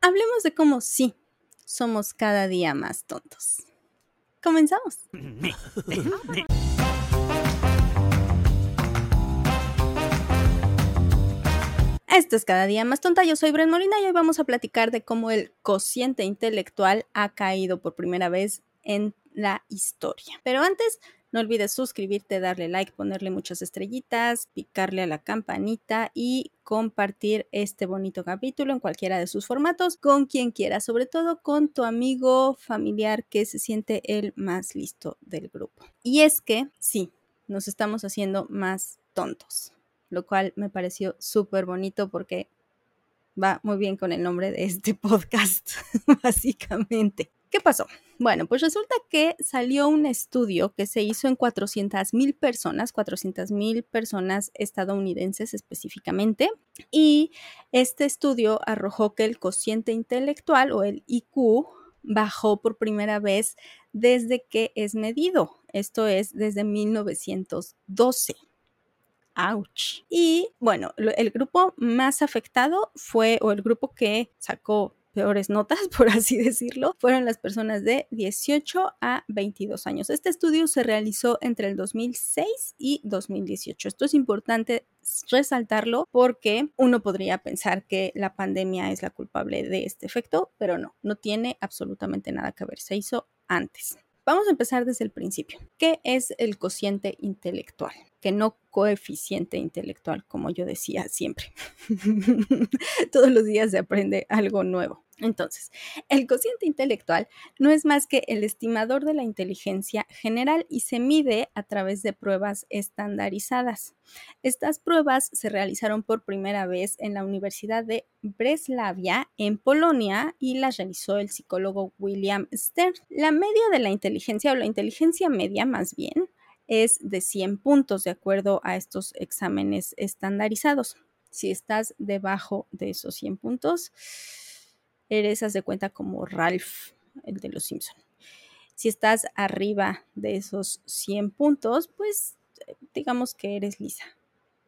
Hablemos de cómo sí, somos cada día más tontos. Comenzamos. Esto es cada día más tonta. Yo soy Bren Molina y hoy vamos a platicar de cómo el cociente intelectual ha caído por primera vez en la historia. Pero antes, no olvides suscribirte, darle like, ponerle muchas estrellitas, picarle a la campanita y compartir este bonito capítulo en cualquiera de sus formatos con quien quiera, sobre todo con tu amigo familiar que se siente el más listo del grupo. Y es que sí, nos estamos haciendo más tontos, lo cual me pareció súper bonito porque va muy bien con el nombre de este podcast, básicamente. ¿Qué pasó? Bueno, pues resulta que salió un estudio que se hizo en 400 mil personas, 400 mil personas estadounidenses específicamente, y este estudio arrojó que el cociente intelectual o el IQ bajó por primera vez desde que es medido, esto es desde 1912. Ouch. Y bueno, el grupo más afectado fue, o el grupo que sacó peores notas, por así decirlo, fueron las personas de 18 a 22 años. Este estudio se realizó entre el 2006 y 2018. Esto es importante resaltarlo porque uno podría pensar que la pandemia es la culpable de este efecto, pero no, no tiene absolutamente nada que ver. Se hizo antes. Vamos a empezar desde el principio. ¿Qué es el cociente intelectual? Que no coeficiente intelectual, como yo decía siempre. Todos los días se aprende algo nuevo. Entonces, el cociente intelectual no es más que el estimador de la inteligencia general y se mide a través de pruebas estandarizadas. Estas pruebas se realizaron por primera vez en la Universidad de Breslavia, en Polonia, y las realizó el psicólogo William Stern. La media de la inteligencia, o la inteligencia media más bien, es de 100 puntos de acuerdo a estos exámenes estandarizados. Si estás debajo de esos 100 puntos, eres, haz de cuenta, como Ralph, el de los Simpson. Si estás arriba de esos 100 puntos, pues digamos que eres Lisa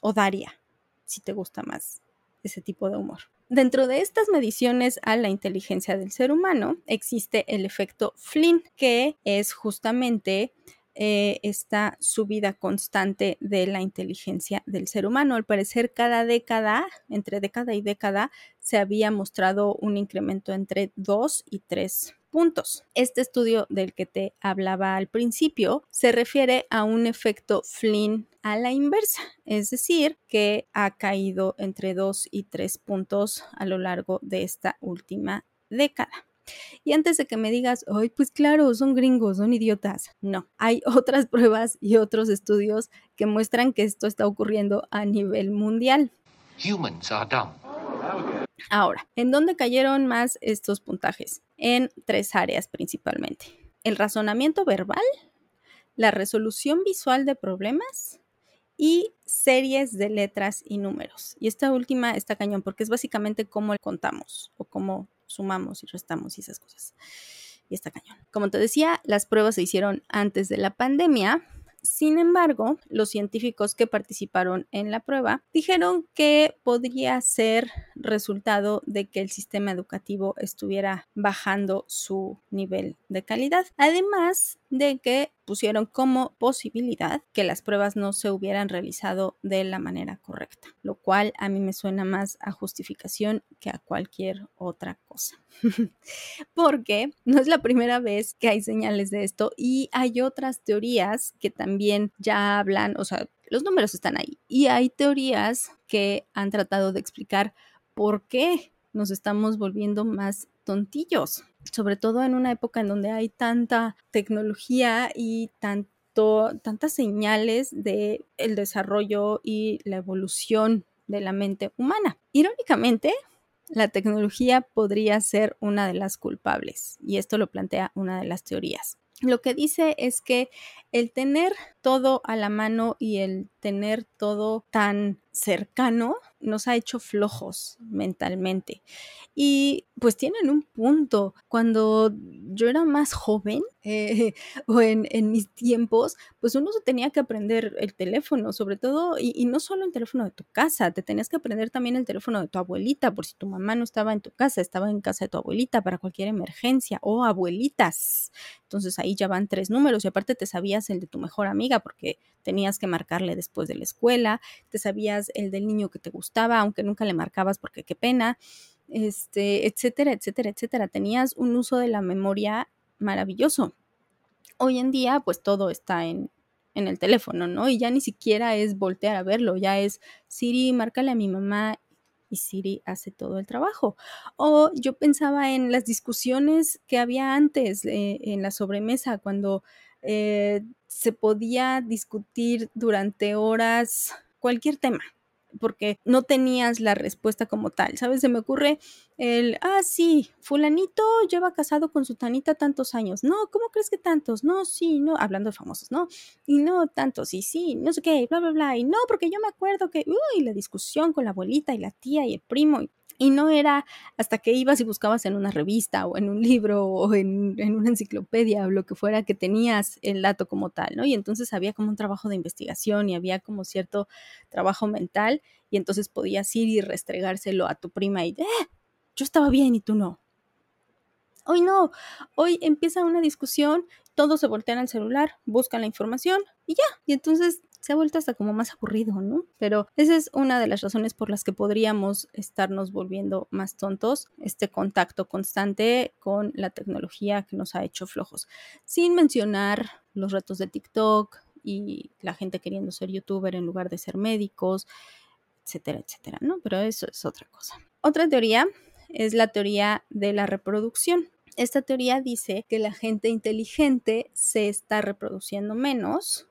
o Daria, si te gusta más ese tipo de humor. Dentro de estas mediciones a la inteligencia del ser humano existe el efecto Flynn, que es justamente eh, esta subida constante de la inteligencia del ser humano. Al parecer, cada década, entre década y década, se había mostrado un incremento entre 2 y 3 puntos. Este estudio del que te hablaba al principio se refiere a un efecto Flynn a la inversa, es decir, que ha caído entre 2 y 3 puntos a lo largo de esta última década. Y antes de que me digas, ay, pues claro, son gringos, son idiotas. No, hay otras pruebas y otros estudios que muestran que esto está ocurriendo a nivel mundial. Ahora, ¿en dónde cayeron más estos puntajes? En tres áreas principalmente. El razonamiento verbal, la resolución visual de problemas y series de letras y números. Y esta última está cañón porque es básicamente cómo contamos o cómo sumamos y restamos y esas cosas. Y está cañón. Como te decía, las pruebas se hicieron antes de la pandemia. Sin embargo, los científicos que participaron en la prueba dijeron que podría ser resultado de que el sistema educativo estuviera bajando su nivel de calidad. Además de que pusieron como posibilidad que las pruebas no se hubieran realizado de la manera correcta, lo cual a mí me suena más a justificación que a cualquier otra cosa. Porque no es la primera vez que hay señales de esto y hay otras teorías que también ya hablan, o sea, los números están ahí y hay teorías que han tratado de explicar por qué nos estamos volviendo más tontillos, sobre todo en una época en donde hay tanta tecnología y tanto, tantas señales de desarrollo y la evolución de la mente humana. Irónicamente, la tecnología podría ser una de las culpables y esto lo plantea una de las teorías. Lo que dice es que el tener todo a la mano y el tener todo tan cercano nos ha hecho flojos mentalmente. Y pues tienen un punto. Cuando yo era más joven, eh, o en, mis tiempos, pues uno tenía que aprender el teléfono, sobre todo, y, y, no solo el teléfono de tu casa, te tenías que aprender también el teléfono de tu abuelita, por si tu mamá no estaba en tu casa, estaba en casa de tu abuelita para cualquier emergencia, o abuelitas. Entonces ahí ya van tres números y aparte te sabías el de tu mejor amiga porque tenías que marcarle después de la escuela, te sabías el del niño que te gustaba, aunque nunca le marcabas porque qué pena este, etcétera, etcétera, etcétera. Tenías un uso de la memoria maravilloso. Hoy en día, pues todo está en, en el teléfono, ¿no? Y ya ni siquiera es voltear a verlo, ya es Siri, márcale a mi mamá y Siri hace todo el trabajo. O yo pensaba en las discusiones que había antes eh, en la sobremesa, cuando eh, se podía discutir durante horas cualquier tema, porque no tenías la respuesta como tal, ¿sabes? Se me ocurre el, ah, sí, fulanito lleva casado con su tanita tantos años. No, ¿cómo crees que tantos? No, sí, no, hablando de famosos, ¿no? Y no tantos, y sí, no sé qué, bla, bla, bla. Y no, porque yo me acuerdo que, uy, la discusión con la abuelita y la tía y el primo. Y y no era hasta que ibas y buscabas en una revista o en un libro o en, una enciclopedia o lo que fuera que tenías el dato como tal, ¿no? Y entonces había como un trabajo de investigación y había como cierto trabajo mental y entonces podías ir y restregárselo a tu prima y, eh, yo estaba bien y tú no. Hoy no, hoy empieza una discusión, todos se voltean al celular, buscan la información y ya. Y entonces se ha vuelto hasta como más aburrido, ¿no? Pero esa es una de las razones por las que podríamos estarnos volviendo más tontos, este contacto constante con la tecnología que nos ha hecho flojos. Sin mencionar los retos de TikTok y la gente queriendo ser youtuber en lugar de ser médicos, etcétera, etcétera, ¿no? Pero eso es otra cosa. Otra teoría es la teoría de la reproducción. Esta teoría dice que la gente inteligente se está reproduciendo menos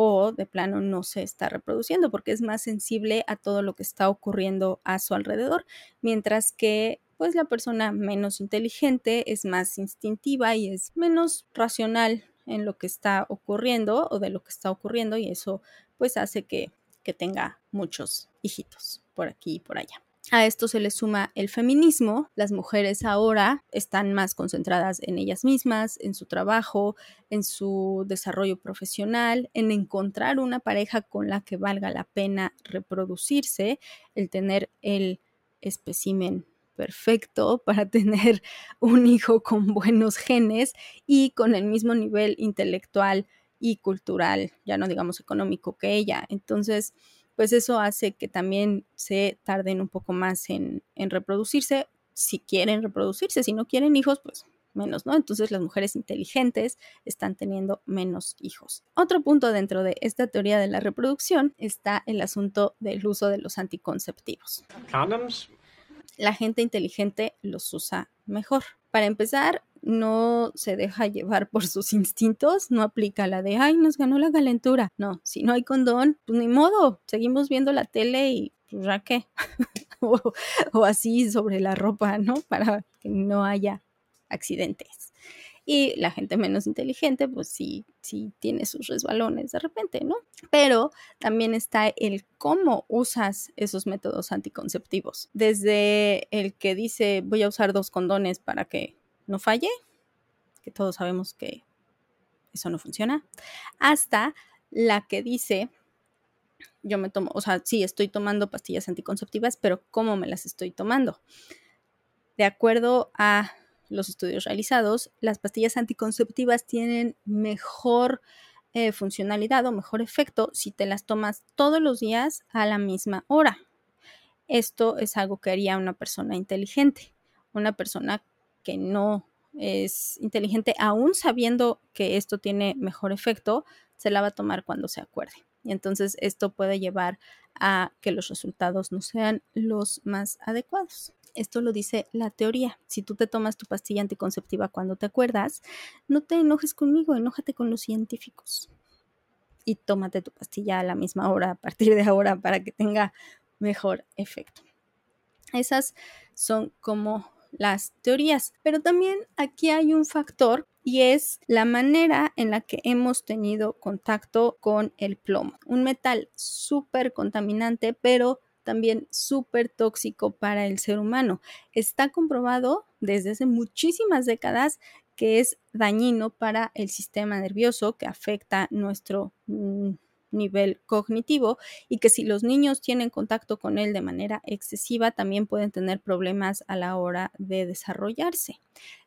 o de plano no se está reproduciendo porque es más sensible a todo lo que está ocurriendo a su alrededor, mientras que pues la persona menos inteligente es más instintiva y es menos racional en lo que está ocurriendo o de lo que está ocurriendo y eso pues hace que, que tenga muchos hijitos por aquí y por allá. A esto se le suma el feminismo. Las mujeres ahora están más concentradas en ellas mismas, en su trabajo, en su desarrollo profesional, en encontrar una pareja con la que valga la pena reproducirse, el tener el espécimen perfecto para tener un hijo con buenos genes y con el mismo nivel intelectual y cultural, ya no digamos económico que ella. Entonces, pues eso hace que también se tarden un poco más en, reproducirse, si quieren reproducirse, si no quieren hijos, pues menos, ¿no? Entonces las mujeres inteligentes están teniendo menos hijos. Otro punto dentro de esta teoría de la reproducción está el asunto del uso de los anticonceptivos. ¿Condoms? La gente inteligente los usa mejor. Para empezar, no se deja llevar por sus instintos, no aplica la de, ay, nos ganó la calentura. No, si no hay condón, pues ni modo, seguimos viendo la tele y pues ya qué. o, así sobre la ropa, ¿no? Para que no haya accidentes. Y la gente menos inteligente, pues sí, sí tiene sus resbalones de repente, ¿no? Pero también está el cómo usas esos métodos anticonceptivos. Desde el que dice voy a usar dos condones para que no falle, que todos sabemos que eso no funciona, hasta la que dice, yo me tomo, o sea, sí, estoy tomando pastillas anticonceptivas, pero ¿cómo me las estoy tomando? De acuerdo a los estudios realizados, las pastillas anticonceptivas tienen mejor eh, funcionalidad o mejor efecto si te las tomas todos los días a la misma hora. Esto es algo que haría una persona inteligente, una persona que no es inteligente, aún sabiendo que esto tiene mejor efecto, se la va a tomar cuando se acuerde. Y entonces esto puede llevar a que los resultados no sean los más adecuados. Esto lo dice la teoría. Si tú te tomas tu pastilla anticonceptiva cuando te acuerdas, no te enojes conmigo, enójate con los científicos. Y tómate tu pastilla a la misma hora, a partir de ahora, para que tenga mejor efecto. Esas son como las teorías. Pero también aquí hay un factor y es la manera en la que hemos tenido contacto con el plomo. Un metal súper contaminante, pero también súper tóxico para el ser humano. Está comprobado desde hace muchísimas décadas que es dañino para el sistema nervioso, que afecta nuestro mm, nivel cognitivo y que si los niños tienen contacto con él de manera excesiva también pueden tener problemas a la hora de desarrollarse.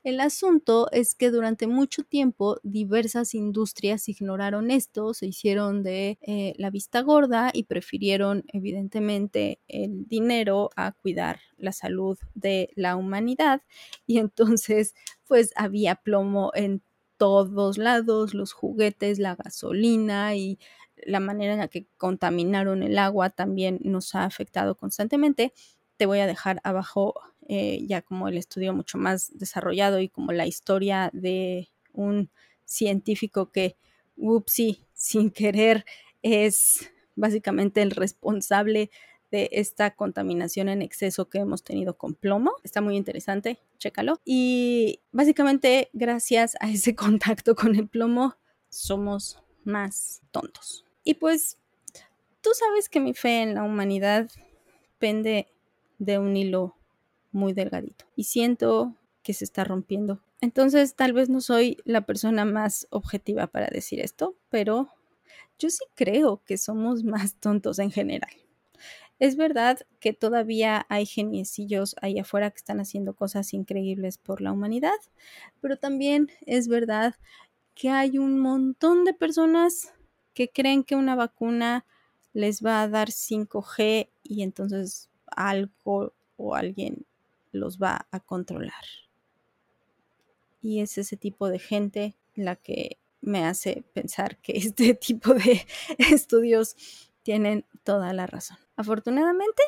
El asunto es que durante mucho tiempo diversas industrias ignoraron esto, se hicieron de eh, la vista gorda y prefirieron evidentemente el dinero a cuidar la salud de la humanidad y entonces pues había plomo en todos lados, los juguetes, la gasolina y la manera en la que contaminaron el agua también nos ha afectado constantemente. Te voy a dejar abajo eh, ya como el estudio mucho más desarrollado y como la historia de un científico que, upsí, sin querer, es básicamente el responsable de esta contaminación en exceso que hemos tenido con plomo. Está muy interesante, chécalo. Y básicamente gracias a ese contacto con el plomo somos más tontos. Y pues tú sabes que mi fe en la humanidad pende de un hilo muy delgadito y siento que se está rompiendo. Entonces tal vez no soy la persona más objetiva para decir esto, pero yo sí creo que somos más tontos en general. Es verdad que todavía hay geniecillos ahí afuera que están haciendo cosas increíbles por la humanidad, pero también es verdad que hay un montón de personas que creen que una vacuna les va a dar 5G y entonces algo o alguien los va a controlar. Y es ese tipo de gente la que me hace pensar que este tipo de estudios tienen toda la razón. Afortunadamente,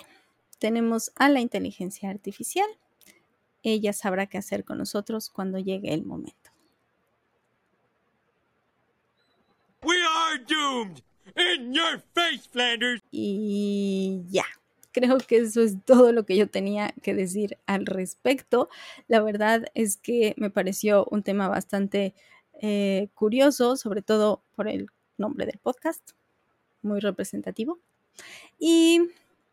tenemos a la inteligencia artificial. Ella sabrá qué hacer con nosotros cuando llegue el momento. In your face, Flanders. Y ya. Creo que eso es todo lo que yo tenía que decir al respecto. La verdad es que me pareció un tema bastante eh, curioso, sobre todo por el nombre del podcast, muy representativo. Y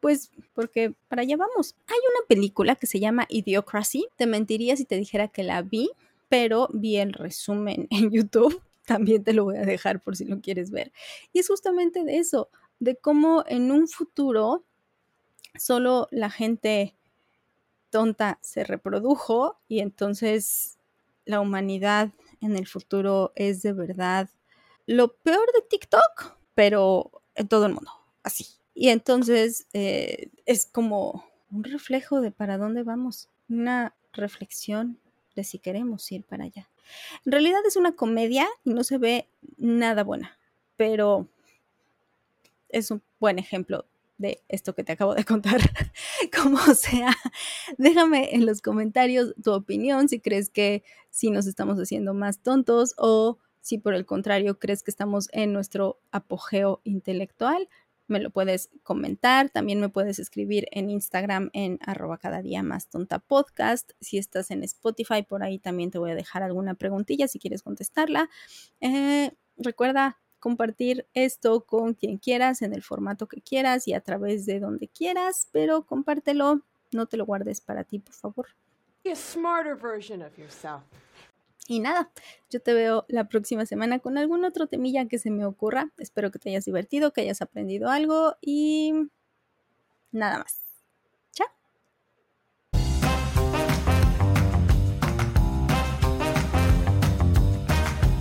pues porque para allá vamos. Hay una película que se llama Idiocracy. Te mentiría si te dijera que la vi, pero vi el resumen en YouTube también te lo voy a dejar por si lo quieres ver. Y es justamente de eso, de cómo en un futuro solo la gente tonta se reprodujo y entonces la humanidad en el futuro es de verdad lo peor de TikTok, pero en todo el mundo, así. Y entonces eh, es como un reflejo de para dónde vamos, una reflexión de si queremos ir para allá. En realidad es una comedia y no se ve nada buena, pero es un buen ejemplo de esto que te acabo de contar. Como sea, déjame en los comentarios tu opinión si crees que si nos estamos haciendo más tontos o si por el contrario crees que estamos en nuestro apogeo intelectual me lo puedes comentar, también me puedes escribir en Instagram en arroba cada día más tonta podcast. Si estás en Spotify, por ahí también te voy a dejar alguna preguntilla si quieres contestarla. Eh, recuerda compartir esto con quien quieras, en el formato que quieras y a través de donde quieras, pero compártelo, no te lo guardes para ti, por favor. Y nada, yo te veo la próxima semana con algún otro temilla que se me ocurra. Espero que te hayas divertido, que hayas aprendido algo y nada más.